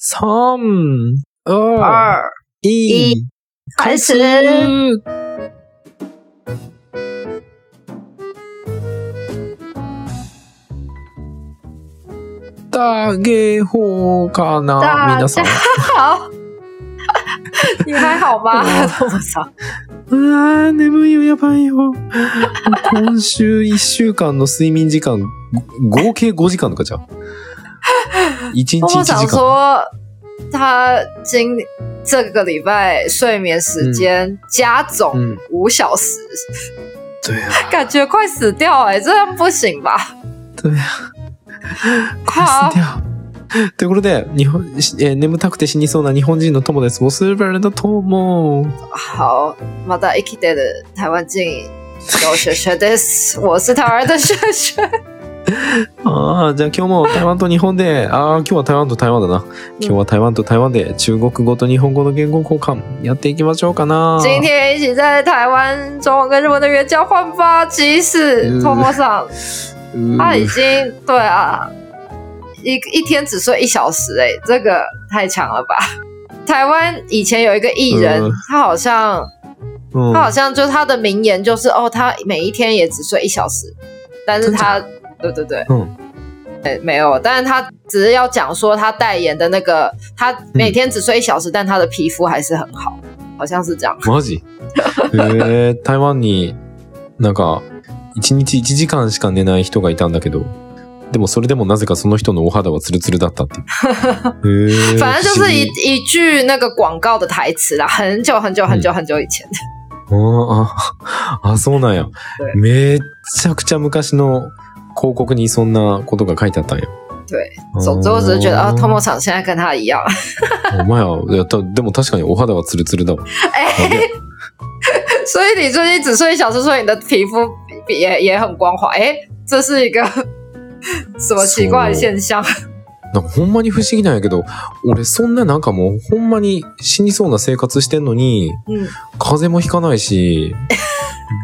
三、二、二一一，开始大家好かな大皆さん。好，你还好吗？这么早？うわー眠いよ、やばいよ。今週1週間の睡眠時間、ご合計5時間とかじゃん。1日1默默想。说，他今这个礼拜睡眠时间加总嗯，五小时，对啊，感觉快死掉哎、这样不行吧？对啊。これ捨てようということで、日本、えー眠たくて死にそうな日本人の友です。我是日本人的友。好，また生きてる台湾人有学学です。我是台湾的学学。ああ、じゃあ今日も台湾と日本で、ああ、今日は台湾と台湾だな。今日は台湾と台湾で中国語と日本語の言語交換やっていきましょうかな。今天一起在台湾中文跟日文的语言交换吧。即使嗯托莫上う他已经对啊，一一天只睡一小时、哎，这个太强了吧？台湾以前有一个艺人，嗯。他好像うん他好像就是他的名言就是哦，他每一天也只睡一小时，但是他对对对，うん哎没有，但是他只是要讲说他代言的那个，他每天只睡一小时，但他的皮肤还是很好，好像是这样。マジ えー、台湾になんか1日1時間しか寝ない人がいたんだけど、でもそれでもなぜかその人のお肌はツルツルだったっていう。へ ー反正就是一一句那个广告的台词啦，很久很久很久很久以前。ああ、あ、そうなんや。めっちゃくちゃ昔の広告にそんなことが書いてあったんや。对，总之我只是觉得啊，哦托莫场现在跟他一样，お前は、いやたでも確かにお肌はツルツルだわ。哎、所以你最近只睡一小时，所以你的皮肤比也也很光滑，哎、这是一个 什么奇怪的现象？なんかほんまに不思議なんやけど、俺そんななんかもうほんまに死にそうな生活してんのに、嗯，風邪もひかないし、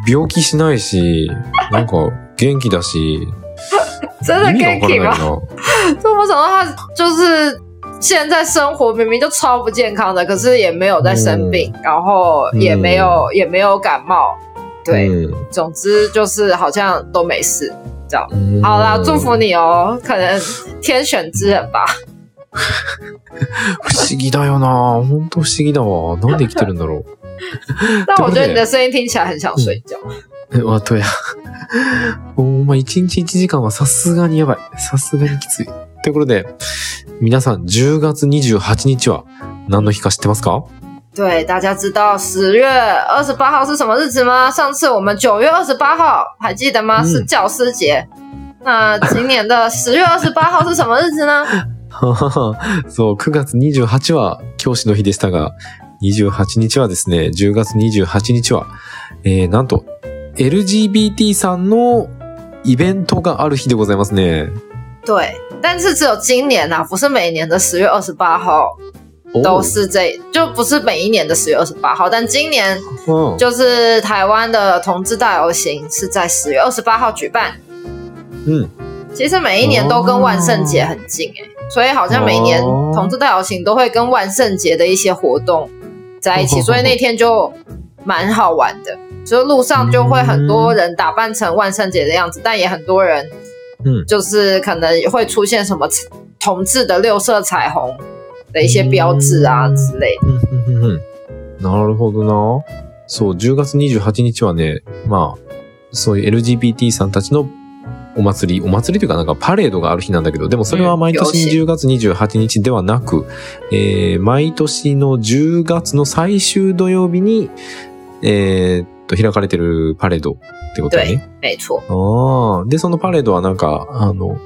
病気しないし、なんか元気だし、真的意味が ganky わからない吗？な。托莫想到他就是现在生活明明就超不健康的，可是也没有在生病，然后也没有、也没有感冒，对，うん总之就是好像都没事。うん好啦，祝福你哦，可能天选之人吧。不思議だよなほんと不思議だわ。なんで生きてるんだろう。但我觉得你的声音听起来很想睡觉。え、あ とや。お前1日1時間はさすがにやばい。さすがにきつい。ということで、皆さん10月28日は何の日か知ってますか？对，大家知道十月二十八号是什么日子吗？上次我们九月二十八号还记得吗？嗯是教师节。那今年的十月二十八号是什么日子呢？そう、9月28は教師の日でしたが、28日はですね、10月28日は、えー、なんと、LGBT さんのイベントがある日でございますね。对，但是只有今年啊，不是每年的十月二十八号お都是这，就不是每一年的十月二十八号，但今年うん就是台湾的同志大游行是在十月二十八号举办。うん。其实每一年都跟万圣节很近哎、所以好像每年哦同志大游行都会跟万圣节的一些活动在一起，哦所以那天就蛮好玩的。就路上就会很多人打扮成万圣节的样子，但也很多人，嗯就是可能会出现什么同志的六色彩虹的一些标志啊嗯之类的。うんうんうんうんなるほどな。そう、10月28日はね、まあ、そういう LGBT さんたちのお祭り、お祭りというかなんかパレードがある日なんだけど、でもそれは毎年うん10月28日ではなく、えー、毎年の10月の最終土曜日に、えーっと、開かれてるパレードってことだね。没错，ああ。で、そのパレードはなんか、あの、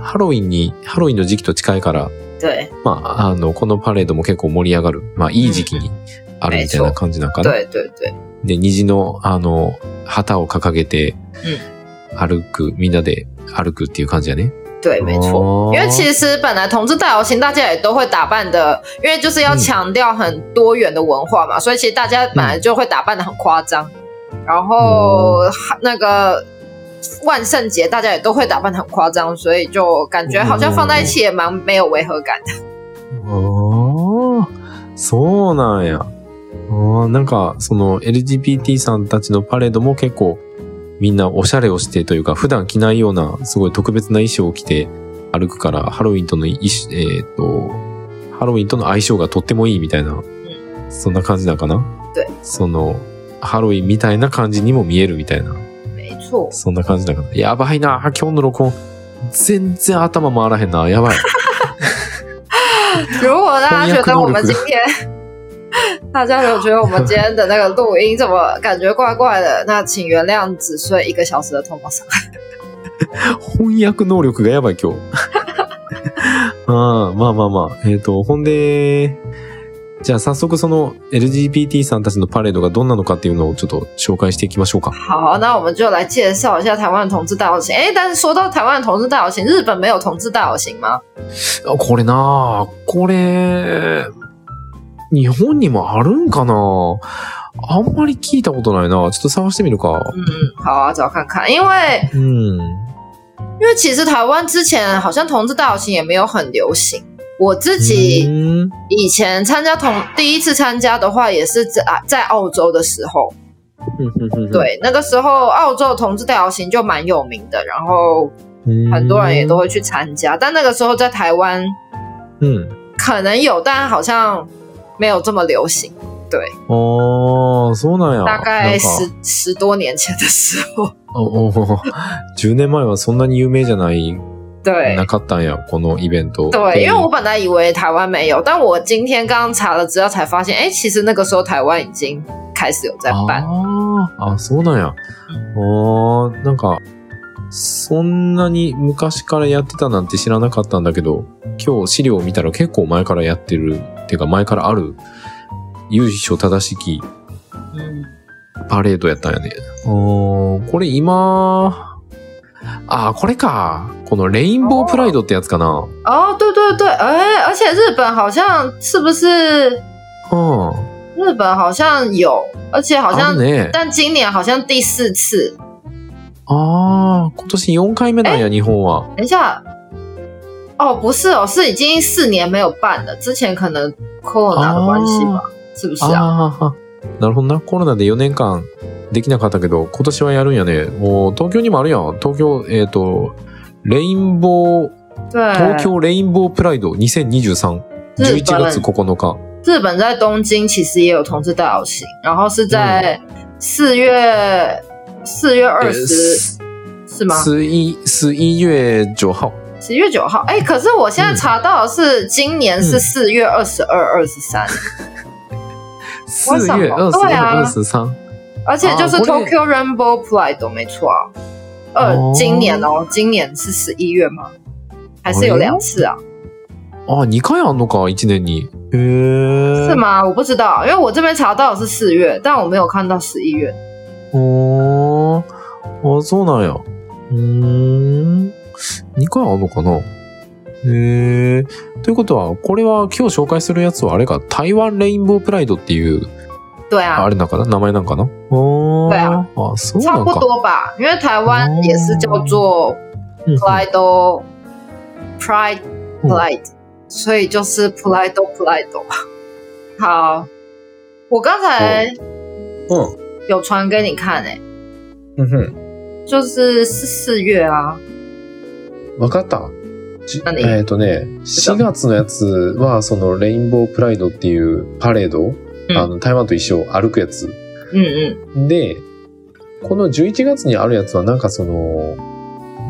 ハロウィンに、ハロウィンの時期と近いから、对まあ、あの、このパレードも結構盛り上がる。まあ、いい時期にあるみたいな感じなんかな？对对对，で、虹の、あの、旗を掲げて、歩く、みんなで歩くっていう感じやね。对，没错。哦因为其实本来同志大游行大家也都会打扮的，因为就是要强调很多元的文化嘛，所以其实大家本来就会打扮的很夸张。然后、那个万圣节大家也都会打扮的很夸张，所以就感觉好像放在一起也蛮没有违和感的。 ああ、そうなんや。ああ、なんか、その LGBT さんたちのパレードも結構 みんなおしゃれをしてというか、普段着ないようなすごい特別な衣装を着て歩くから、ハロウィンとの衣装、えっ、と、ハロウィンとの相性がとってもいいみたいな、そんな感じなのかな？对その、ハロウィンみたいな感じにも見えるみたいな、没错。そんな感じだから。やばいな、今日の録音。全然頭回らへんな。やばい。如果大家觉得我们今天，大家有觉得我们今天的那个录音怎么感觉怪怪的，那请原谅只睡一个小时的 Thomas。翻訳能力がやばい今日。ああ、まあまあまあ。えっ、と、ほんで、じゃあ早速その LGBT さんたちのパレードがどんなのかっていうのをちょっと紹介していきましょうか。好，那我们就来介绍一下台湾的同志大游行。哎，但是说到台湾的同志大游行，日本没有同志大游行吗？あこれなあこれ、日本にもあるんかな？あんまり聞いたことないな。ちょっと探してみるか。嗯，好啊，找看看，因为うん。因为其实台湾之前好像同志大游行也没有很流行。我自己うん以前参加同第一次参加的话，也是在在澳洲的时候，うんうんうんうん。对，那个时候澳洲同志大游行就蛮有名的，然后うん。很多人也都会去参加。但那个时候在台湾うん。可能有，但好像没有这么流行。对，ああ、そうなんや。大概十十多年前的时候，おお10年前はそんなに有名じゃない、对なかったんや、このイベント。对，で因为我本来以为台湾没有，但我今天刚刚查了资料才发现，哎，其实那个时候台湾已经开始有在办。ああ、あ、そうなんや。ああ、なんか、そんなに昔からやってたなんて知らなかったんだけど、今日資料を見たら結構前からやってる、っていうか前からある、由緒正しき嗯，パレードやったんやね。あーこれ今、ああ、これか。このレインボープライドってやつかな。哦，对对对，哎，而且日本好像是不是うん。日本好像有，而且好あ像。但今年好像第四次。ああ、今年4回目なんや、日本は。等一下，哦，不是哦，是已经四年没有办了，之前可能 corona 的关系吧，是不是啊？ああ、なるほどな。コロナで4年間できなかったけど、今年はやるんやね。もう東京にもあるやん。東京、えっ、と、レインボー、对，東京レインボープライド2023。日11月本9日。日本在东京其实也有同志大游行，然后是在四月四月二十、是吗？十一、十一月九号。十月九号，哎，可是我现在查到的是今年是四月二十二、二十三，四月二十对啊二、二十三。而且就是啊これ Tokyo Rainbow Pride 没错啊。二、哦今年哦，今年是十一月吗？还是有两次啊？あ、2回あんのか、1年に。へえ。是吗？我不知道，因为我这边查到的是四月，但我没有看到十一月。お ー。あ、そうなんや。うーん。2回あんのかな？へえ。ということは、これは今日紹介するやつはあれか、台湾レインボープライドっていう、对啊あ，れなんかな？名前なんかな？おー。对啊あ、そう差不なんか。多吧，因为台湾也是叫做うん Pride Pride 嗯 Pride，、所以就是 Pride Pride 吧。好，我刚才うん。有传给你看诶、うんうん。就是是四月啊。わかった。じ何？えっ、とね、4月のやつは、そのレインボープライドっていうパレード、うんあの、台湾と一緒歩くやつ。嗯嗯，で、この11月にあるやつはなんかその、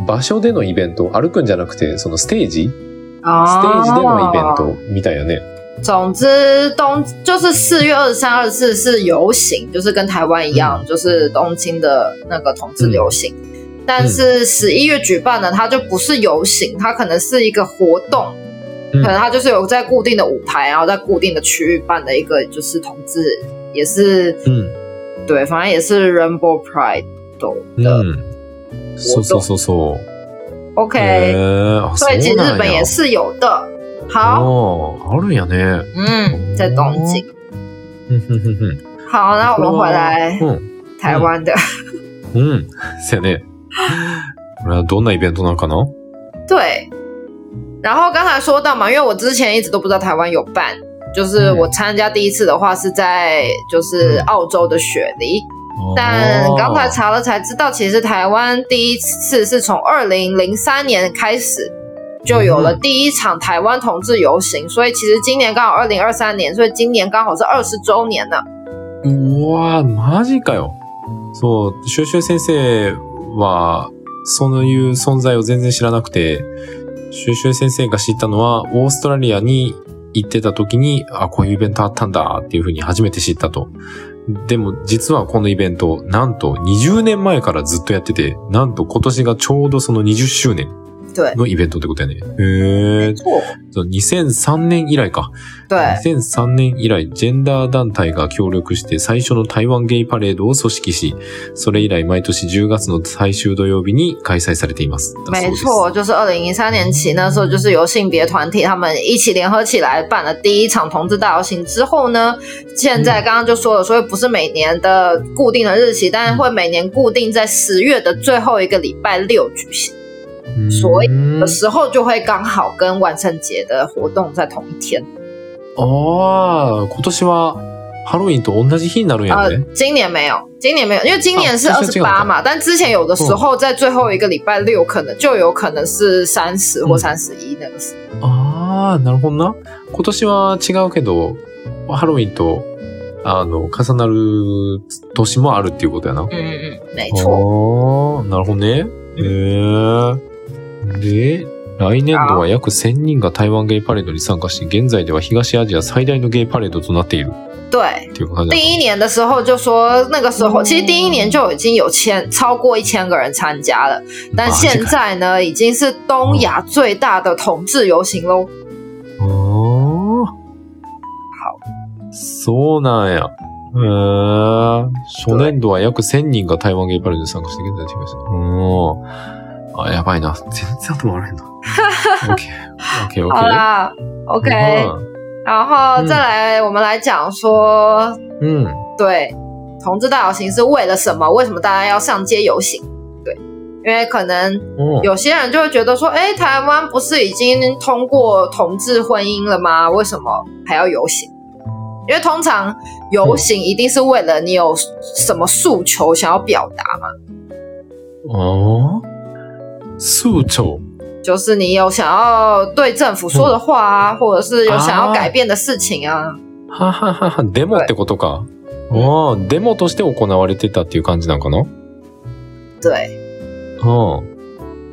場所でのイベント、歩くんじゃなくて、そのステージ？ステージでのイベントみたいやね。总之，东就是四月二十三、二十四是游行，就是跟台湾一样，就是东京的那个同志游行。但是十一月举办的，它就不是游行，它可能是一个活动，嗯可能它就是有在固定的舞台，然后在固定的区域办的一个就是同志，也是うん。对，反正也是 Rainbow Pride う的。ん。そうそうそうそう。 OK，、へーあ、所以其实そうなんや日本也。是有的。 好，ああ、あるんやね。嗯，在东京。うんふんふんふん好，那我们回来うん。台湾的。うん。そやね。これはどんなイベントなのかな对， 然后刚才说到嘛，因为我之前一直都不知道台湾有办，就是我参加第一次的话是在就是澳洲的雪梨，但刚才查了才知道，其实台湾第一次是从二零零三年开始 就有了第一场台湾同志游行，所以其实今年刚好二零二三年，所以今年刚好是二十周年了。哇，マジかよ。そう、シュシュ先生は、そういう存在を全然知らなくて、シュシュ先生が知ったのは、オーストラリアに行ってた時に、あ、こういうイベントあったんだっていうふうに初めて知ったと。でも実はこのイベント、なんと20年前からずっとやってて、なんと今年がちょうどその20周年对，のイベントってことやね。へー。错，そう2003年以来か。对，2003年以来、ジェンダー団体が協力して最初の台湾ゲイパレードを組織し、それ以来毎年10月の最終土曜日に開催されています。没错，就是二零一三年起，那时候就是由性别团体他们一起联合起来办了第一场同志大游行之后呢，现在刚刚就说了，所以不是每年的固定的日期，但是会每年固定在十月的最后一个礼拜六举行。所以以的时候就会刚好跟万圣节的活动在同一天。ああ、今年はハロウィンと同じ日になるんや呃ね。，今年没有，今年没有，因为今年是二十八嘛，但之前有的时候在最后一个礼拜六，可能就有可能是三十或嗯三十一那个时候。ああ、なるほどな。今年は違うけど、ハロウィンと、あの、重なる年もあるっていうことやな。嗯嗯嗯，没错。なるほどね。へえ。で、来年度は約1000人が台湾ゲイパレードに参加し、現在では東アジア最大のゲイパレードとなっている对，っていう感じだ第一年的时候就说那个时候，其实第一年就已经有千超过一千个人参加了，但现在呢，已经是东亚最大的同志游行喽。ああ。そうなんや。へえ。初年度は約1000人が台湾ゲイパレードに参加して、現在は違います。うん。OK，OK，OK。好啦，OK。然后再来，我们来讲说，嗯，对，同志大游行是为了什么？为什么大家要上街游行？对，因为可能有些人就会觉得说，哎、台湾不是已经通过同志婚姻了吗？为什么还要游行？因为通常游行一定是为了你有什么诉求想要表达嘛。哦。あ。数長。就是你有想要对政府说的话啊，或者是有想要改变的事情啊。はははは、デモってことか。ああ、デモとして行われてたっていう感じなんかな？对，ああ。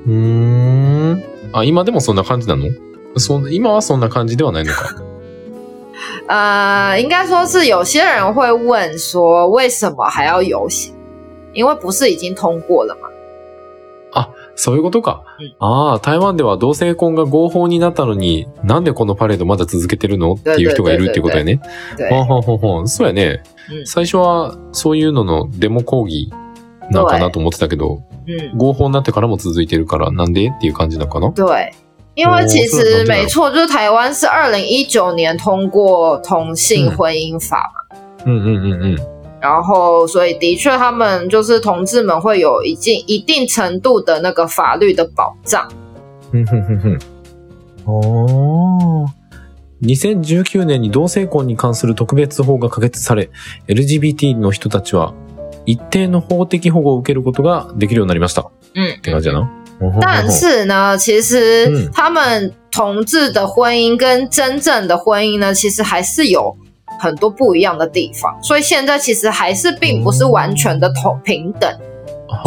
うーん。あ、今でもそんな感じなの？そん今はそんな感じではないのか。呃，应该说是有些人会问说，为什么还要游行？因为不是已经通过了吗？そういうことか。ああ、台湾では同性婚が合法になったのに、なんでこのパレードまだ続けてるの？っていう人がいるっていうことやね。んはんはんはんそうやね。うん。最初はそういうののデモ抗議なんかなと思ってたけど、嗯，合法になってからも続いてるから、なんでっていう感じなのかな？对，因为其实没错，就是台湾是二零一九年通过同性婚姻法。嘛，うんうんうんうん。然后所以的确他们就是同志们会有一定一定程度的那个法律的保障。ふんふんふんふん。ああ。2019年に同性婚に関する特別法が可決され、LGBT の人たちは一定の法的保護を受けることができるようになりました。嗯，って感じやな。但是呢，其实嗯他们同志的婚姻跟真正的婚姻呢，其实还是有很多不一样的地方，所以现在其实还是并不是完全的同平等。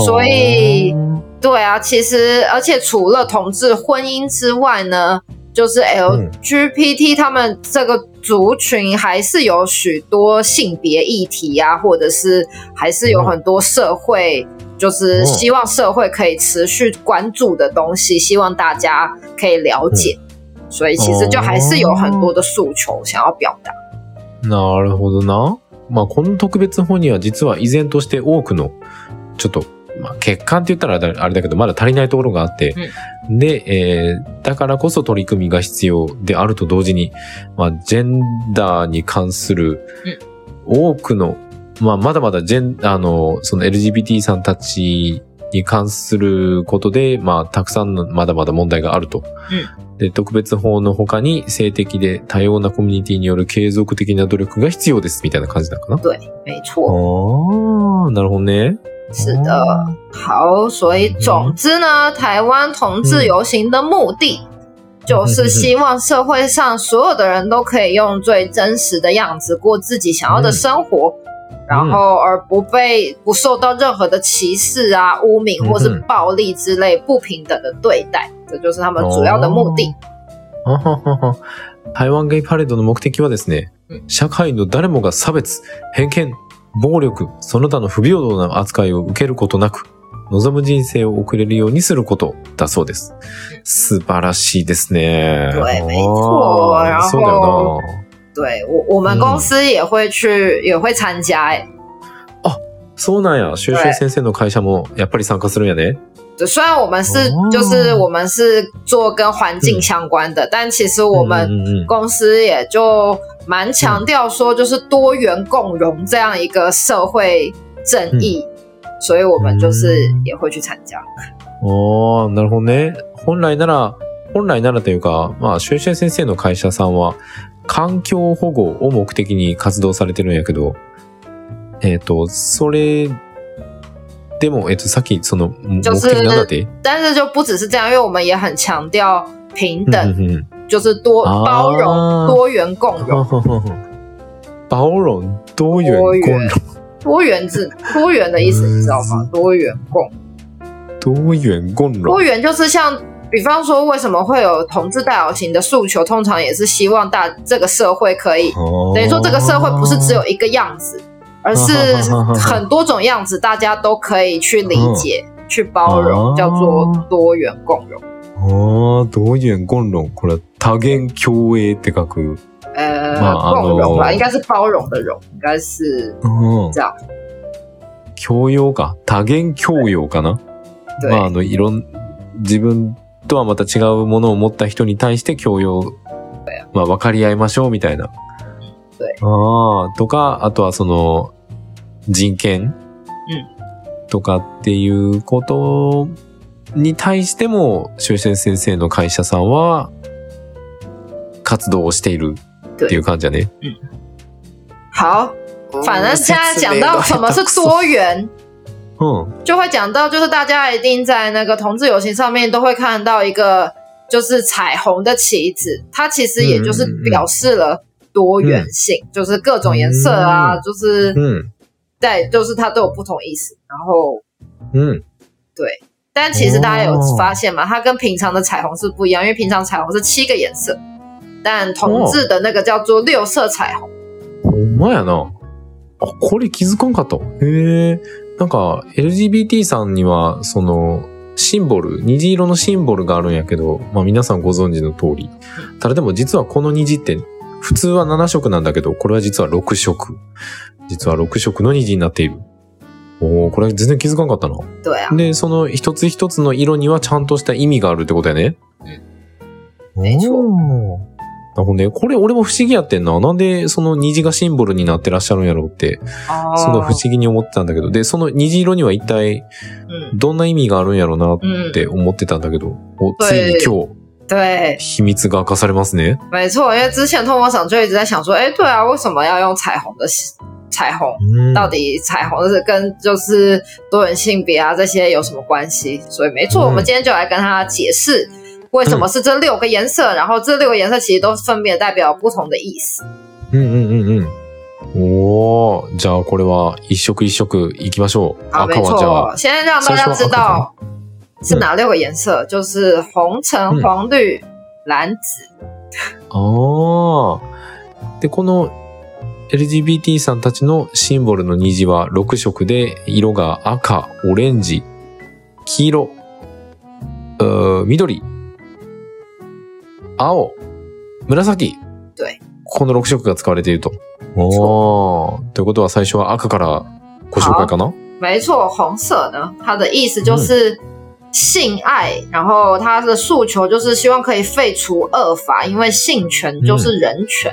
所以对啊，其实而且除了同志婚姻之外呢，就是 LGBT 他们这个族群还是有许多性别议题啊，或者是还是有很多社会，就是希望社会可以持续关注的东西，希望大家可以了解。所以其实就还是有很多的诉求想要表达。なるほどな。まあ、この特別法には実は依然として多くの、ちょっと、まあ、欠陥って言ったらあれだけど、まだ足りないところがあって、で、えーだからこそ取り組みが必要であると同時に、まあ、ジェンダーに関する多くの、まあ、まだまだジェン、あの、その LGBT さんたちに関することで、まあ、たくさんのまだまだ問題があるとで、特別法の他に性的で多様なコミュニティによる継続的な努力が必要です、みたいな感じなのかな？对，没错，あー、なるほどね。是的。好，所以总之呢，台湾同志游行的目的。就是希望社会上所有的人都可以用最真实的样子过自己想要的生活，然后而不被不受到任何的歧视啊、污名或是暴力之类不平等的对待，这就是他们主要的目的。あははは台湾ゲイパレードの目的はですね、うん。社会の誰もが差別、偏見、暴力、その他の不平等な扱いを受けることなく、望む人生を送れるようにすることだそうです。素晴らしいですね。对没错そうだよ对我，我们公司也会去，也会参加。そうなんや。修修先生の会社もやっぱり参加するんやね。对，虽然我们是、哦就是我们是做跟环境相关的，但其实我们公司也就蛮强调说，就是多元共融这样一个社会正义，所以我们就是也会去参加。おー、なるほどね。本来なら、本来ならというか、まあ、シュエシュエ先生の会社さんは、環境保護を目的に活動されてるんやけど、えっ、と、それ、でも、えっ、と、さっき、その、目的なんだって？但是就不只是这样，因为我们也很强调平うん等，うんうん就是多啊 包容、多元共融。包容、多元、共融、多元制多元的意思你知道吗？多元共多元共融多。元就是像，比方说为什么会有同志大游行的诉求，通常也是希望大这个社会可以哦等于说这个社会不是只有一个样子，而是 很多种样子，大家都可以去理解、去包容，哦叫做多元共融。ああ、多元共融。これは多元共栄って書く。呃，共融吧，那应该是包容的容，应该是うん这样。教養か。多元教養かな？对、まあ、あの、いろん、自分とはまた違うものを持った人に対して教養、まあ、分かり合いましょうみたいな。对ああ、とか、あとはその、人権とかっていうことに対しても、修仙先生の会社さんは、活動をしているっていう感じだね。好，反正现在讲到什么是多元，うん。就会讲到，就是大家一定在那个同志游行上面都会看到一个就是彩虹的旗子，它其实也就是表示了多元性，就是各种颜色啊，嗯就是うん。在就是它都有不同意思。然后，うん。但其实大家有发现吗？它跟平常的彩虹是不一样，因为平常彩虹是七个颜色，但同志的那个叫做六色彩虹。ほんまやな。あ、これ気づかんかった。へえ。 なんか、LGBT さんには、その、シンボル、虹色のシンボルがあるんやけど、まあ皆さんご存知の通り。ただでも実はこの虹って、普通は7色なんだけど、これは実は6色。実は6色の虹になっている。おー、これ全然気づかんかったな。で、その一つ一つの色にはちゃんとした意味があるってことやね。没错おーほ。これ俺も不思議やってんな。なんでその虹がシンボルになってらっしゃるんやろうって、すごい不思議に思ってたんだけど。で、その虹色には一体嗯どんな意味があるんやろうなっ嗯，て思ってたんだけど、お对ついに今日对，秘密が明かされますね。没错，因为之前通魔赏就一直在想说，哎，对啊，为什么要用彩虹的彩虹？うん到底彩虹是跟就是多元性别啊这些有什么关系？所以没错，嗯我们今天就来跟他解释为什么是这六个颜色，然后这六个颜色其实都分别代表不同的意思。うんうんうんうん。おー、じゃあこれは一色一色いきましょう。好，没错あ、，先让大家知道是哪六个颜色，就是红、橙、嗯黄、绿、蓝、紫。ああ。で、この LGBT さんたちのシンボルの虹は6色で、色が赤、オレンジ、黄色、緑、青、紫。对。この6色が使われていると。おー。ということは最初は赤からご紹介かな？没错，红色呢，它的意思就是性爱，然后它的诉求就是希望可以废除恶法，因为性权就是人权。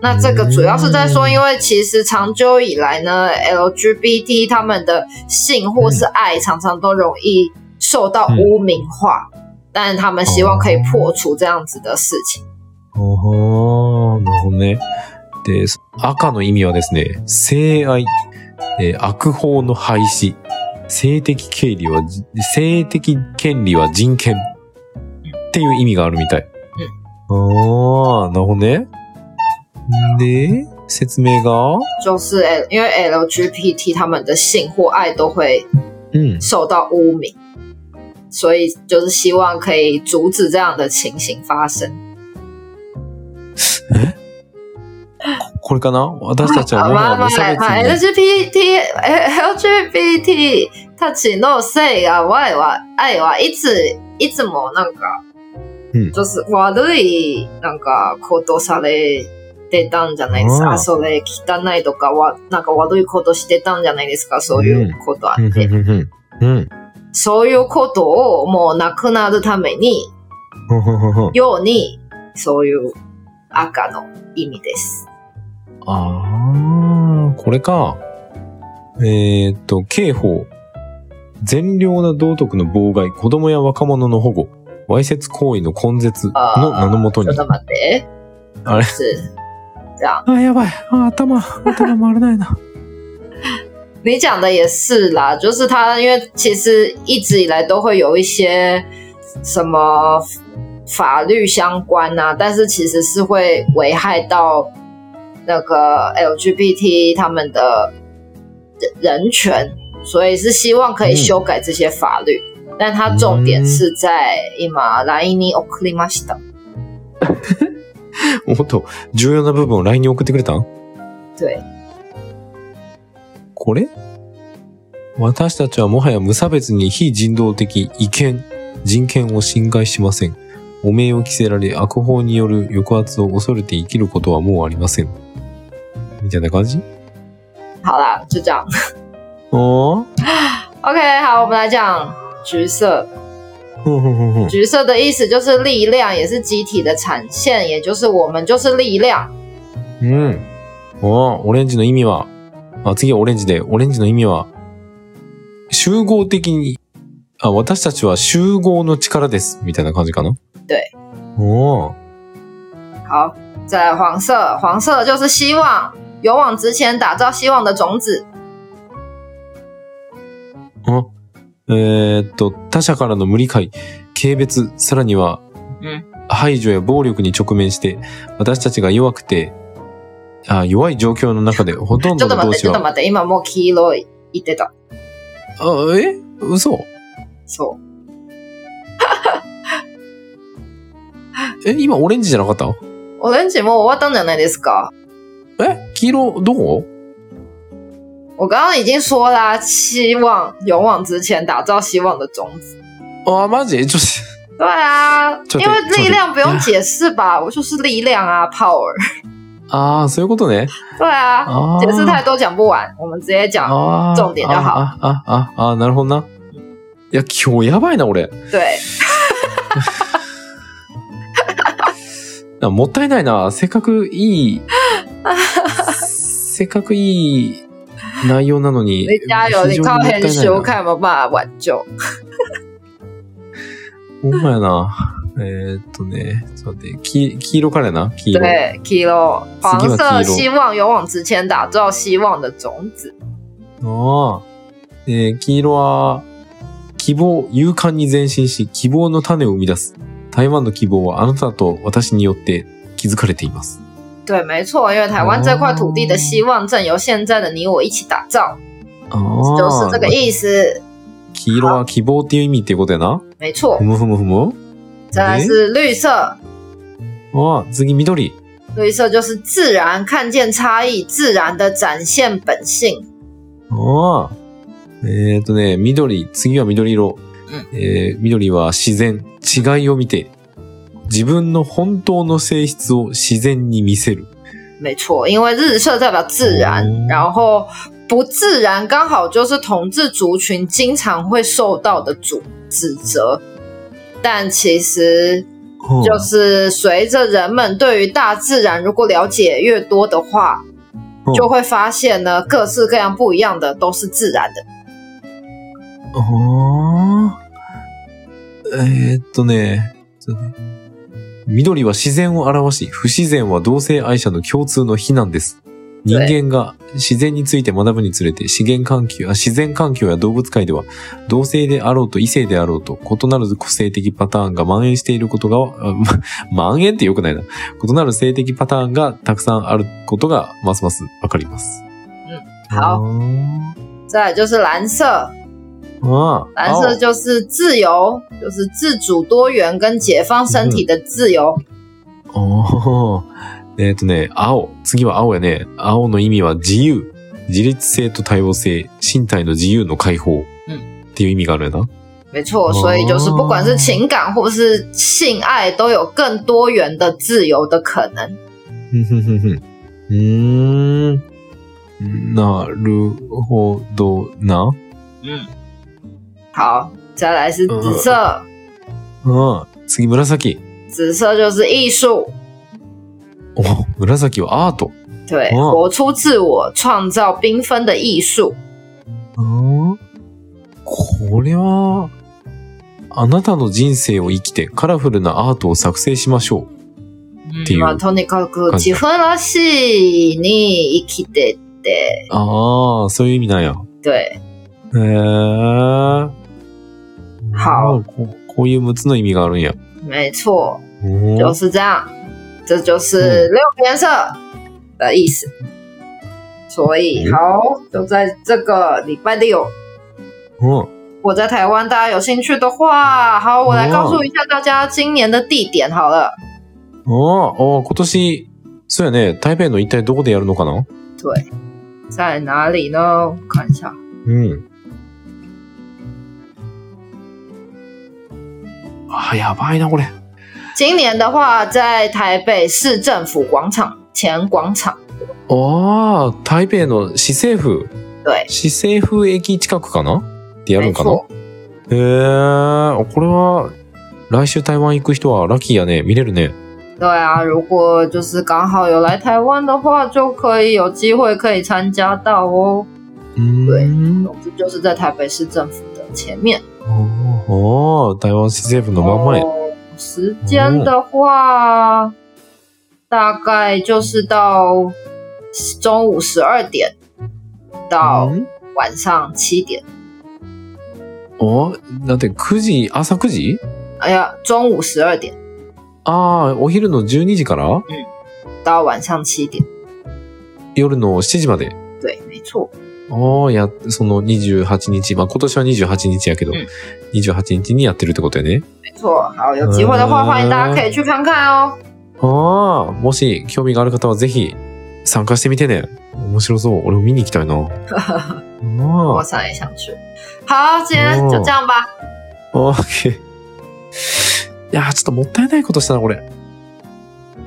那这个主要是在说，因为其实长久以来呢，LGBT 他们的性或是爱常常都容易受到污名化，但他们希望可以破除这样子的事情。おーなるほどね。で、赤の意味はですね、性愛、えー悪法の廃止、性的権利は、性的権利は人権っていう意味があるみたい。ああ、なるほどね。で、説明が？就是 L，因为 LGBT 他们的性或爱都会うん。受到污名，所以就是希望可以阻止这样的情形发生。これかな？私たちはもはや無差別に。LGBT LGBT たちの性が愛は愛はいついつもなんか、うん就是悪いなんかことされてたんじゃないですか。うんそれ汚いとかわなんか悪いことしてたんじゃないですか？そういうことあうん、って。うん、うん。うん。そういうことをもうなくなるために、ように、そういう赤の意味です。ああ、これか。えーっと、刑法。善良な道徳の妨害、子供や若者の保護、わいせつ行為の根絶の名のもとにちょっ。と待って。あれ？あ、やばい。あ、頭、頭回らないな。你讲的也是啦，就是他，因为其实一直以来都会有一些什么法律相关啊，但是其实是会危害到那个 LGBT 他们的人权，所以是希望可以修改这些法律。但它重点是在今 LINE に送りました。もっと重要な部分を LINE に送ってくれたん对， これ？私たちはもはや無差別に非人道的違憲、人権を侵害しません。汚名を着せられ悪法による抑圧を恐れて生きることはもうありません。みたいな感じ？好啦，就这样。あ OK，好，我们来讲橘色。橘色的意思就是力量，也是集体的产现，也就是我们就是力量。うん。ああ、オレンジの意味は、あ、次はオレンジで、オレンジの意味は、集合的に、あ、私たちは集合の力です。みたいな感じかな？对。おー好，再来黄色，黄色就是希望，勇往直前，打造希望的种子。あ、えーっと、他者からの無理解、軽蔑、さらにはうん、排除や暴力に直面して、私たちが弱くて、あ弱い状況の中で、ほとんちょっと待って、ちょっと待って、今もう黄色い言ってた。あ、え？嘘？そう。え、今オレンジじゃなかった？オレンジもう終わったんじゃないですか。え？黄色、どこ？我刚刚已经说啦，希望勇往直前，打造希望的种子。あ、マジ？ちょっ对啊，就因为得力量不用解释吧，我就是力量啊，power。と、ああ、そういうことね。对啊，あ解释太多讲不完，我们直接讲。重点就好あ、あ、あ、あ、あなるほどな。いや、今日やばいな、俺。对，あもったいないな。せっかくいい、せっかくいい内容なのに。你加油，你非常靠にもったいない編集な看有没有办法挽救。ほんまやな。えーっとね、ちょっと待って、黄黄色からやな、黄色。对黄色，黄色希望勇往直前，打造希望的种子。ああ。えー黄色は、希望、勇敢に前進し、希望の種を生み出す。台湾の希望はあなたと私によって築かれています。对，没错，因为台湾这块土地的希望正由现在的你我一起打造，ああ。就是这个意思。黄色は希望っていう意味っていうことやな。没错ふ。むふむふむ。再来是绿色，ああ、次緑。绿色就是自然，看见差异，自然的展现本性。ああ。えーっとね、緑。次は緑色。うんえー緑は自然。違いを見て、自分の本当の性質を自然に見せる。没错，因为日色代表自然，哦然后不自然刚好就是统治族群经常会受到的主指责。但其实うん就是随着人们对于大自然如果了解越多的话，うん就会发现呢，各式各样不一样的都是自然的。ああ。えーっとね緑は自然を表し、不自然は同性愛者の共通の非難です。人間が自然について学ぶにつれて資源環境あ自然環境や動物界では同性であろうと異性であろうと異なる個性的パターンが蔓延していることが、蔓延って良くないな。異なる性的パターンがたくさんあることがますますわかります。好，あ再来就是蓝色。蓝色就是自由，就是自主、多元跟解放身体的自由。おーえっ、とね、青。次は青やね。青の意味は自由。自立性と多様性。身体の自由の解放。っていう意味があるよな。没错，所以就是不管是情感或是性爱，都有更多元的自由的可能。ふんふんふんふんうーん。なるほどな。嗯，好，再来是紫色，うん。次、紫。紫色就是艺术，お、紫はアート。对，哦活出自我，创造缤纷的艺术。うんこれは、あなたの人生を生きてカラフルなアートを作成しましょっていうまあ、とにかく自分らしいに生きてって、う。ああ、そういう意味なんや。对，へえ。好ここういう6つの意味があるんや。没错，おー就是这样，这就是六个颜色的意思。所以嗯好，就在这个礼拜六，うん。我在台湾，大家有兴趣的话，好，我来告诉一下大家今年的地点好了。ああ、ああ今年、そうやね、台北の一体どこでやるのかな？对，在哪里呢？我看一下，うん。あ、やばいな、これ。今年的话，在台北市政府广场前广场。ああ、台北の市政府、对，市政府駅近くかな？ってやる没んかな？错，へえ、これは、来週台湾行く人はラッキーやね。見れるね。对啊，如果就是刚好有来台湾的话，就可以有机会可以参加到哦。うーん。总之就是在台北市政府的前面。おー、台湾市政府の真ん前。哦时间的话，大概就是到中午十二点到うん晚上七点。おだって9時、朝9時？哎呀，中午十二点ああ、お昼の12時から？到晚上七点。夜の7時まで。对，没错。ああ、や、その28日、まあ今年は28日やけど、うん28日にやってるってことやね。没错，好，有机会的话，嗯欢迎大家可以去看看哦。ああ、もし興味がある方はぜひ参加してみてね。面白そう。俺も見に行きたいな。あ我上也想去。好，今天就这样吧。あ、オッケー。いやー、ちょっともったいないことしたな、これ。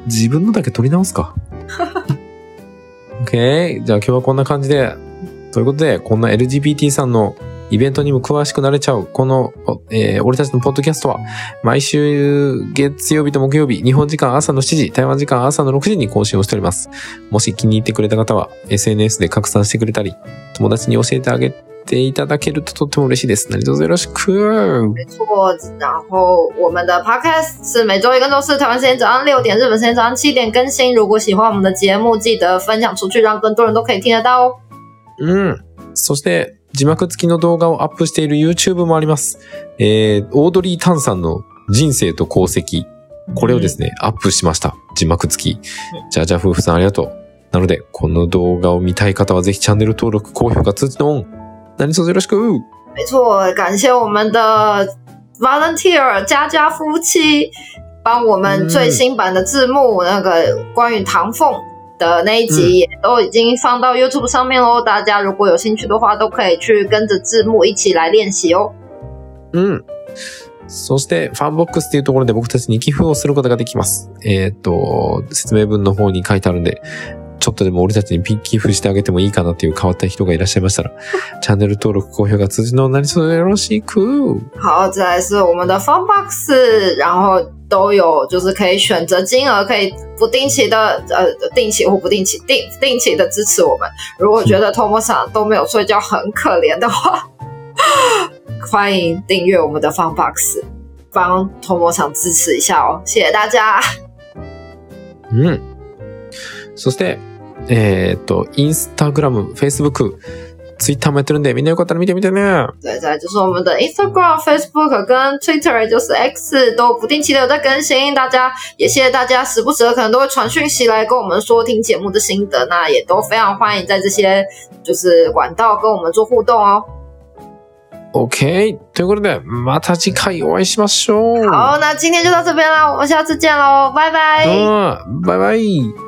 自分のだけ取り直すか。オッケー。じゃあ今日はこんな感じで。ということで、こんな LGBT さんのイベントにも詳しくなれちゃう、この、えー俺たちのポッドキャストは、毎週月曜日と木曜日、日本時間朝の7時、台湾時間朝の6時に更新をしております。もし気に入ってくれた方は、SNS で拡散してくれたり、友達に教えてあげていただけるととっても嬉しいです。何卒よろしく。没错，然后我们的 podcast 是每周一跟周四台湾时间早上六点，日本时间早上七点更新。如果喜欢我们的节目，记得分享出去，让更多人都可以听得到哦。うん。そして、字幕付きの動画をアップしている YouTube もあります。えー、オードリー・タンさんの人生と功績。これをですね、アップしました。字幕付き。じゃあじゃあ夫婦さんありがとう。なので、この動画を見たい方はぜひチャンネル登録、高評価、通知のオン。何卒よろしく？没错，感谢我们的 volunteer 家家夫妻帮我们最新版的字幕，那个关于唐凤的那一集也都已经放到 YouTube 上面喽。大家如果有兴趣的话，都可以去跟着字幕一起来练习哦。うん。そして、ファンボックスっていうところで僕たちに寄付をすることができます。えっーと、説明文の方に書いてあるんで、ちょっとでも俺たちに寄付してあげてもいいかなっていう変わった人がいらっしゃいましたら、チャンネル登録、高評価、通知の何卒よろしく。好，再来是我们的 FANBOX，然后都有就是可以选择金额，可以不定期的呃定期或不定期定定期的支持我们。如果觉得 Tomo 厂都没有睡觉很可怜的话，欢迎订阅我们的 Fun Box。帮头模厂支持一下哦，谢谢大家。うん。そして、えーっと、インスタグラム、フェイスブック、ツイッターもやってるんで、みんなよかったら見てみてね。对，再来就是我们的 Instagram、Facebook 跟 Twitter，也就是 X，都不定期的有在更新。大家也谢谢大家，时不时的可能都会传讯息来跟我们说听节目的心得，那也都非常欢迎在这些就是管道跟我们做互动哦。OK。ということで、また次回お会いしましょう。好，那今天就到这边啦，我们下次见喽，拜拜。うん。バイバイ。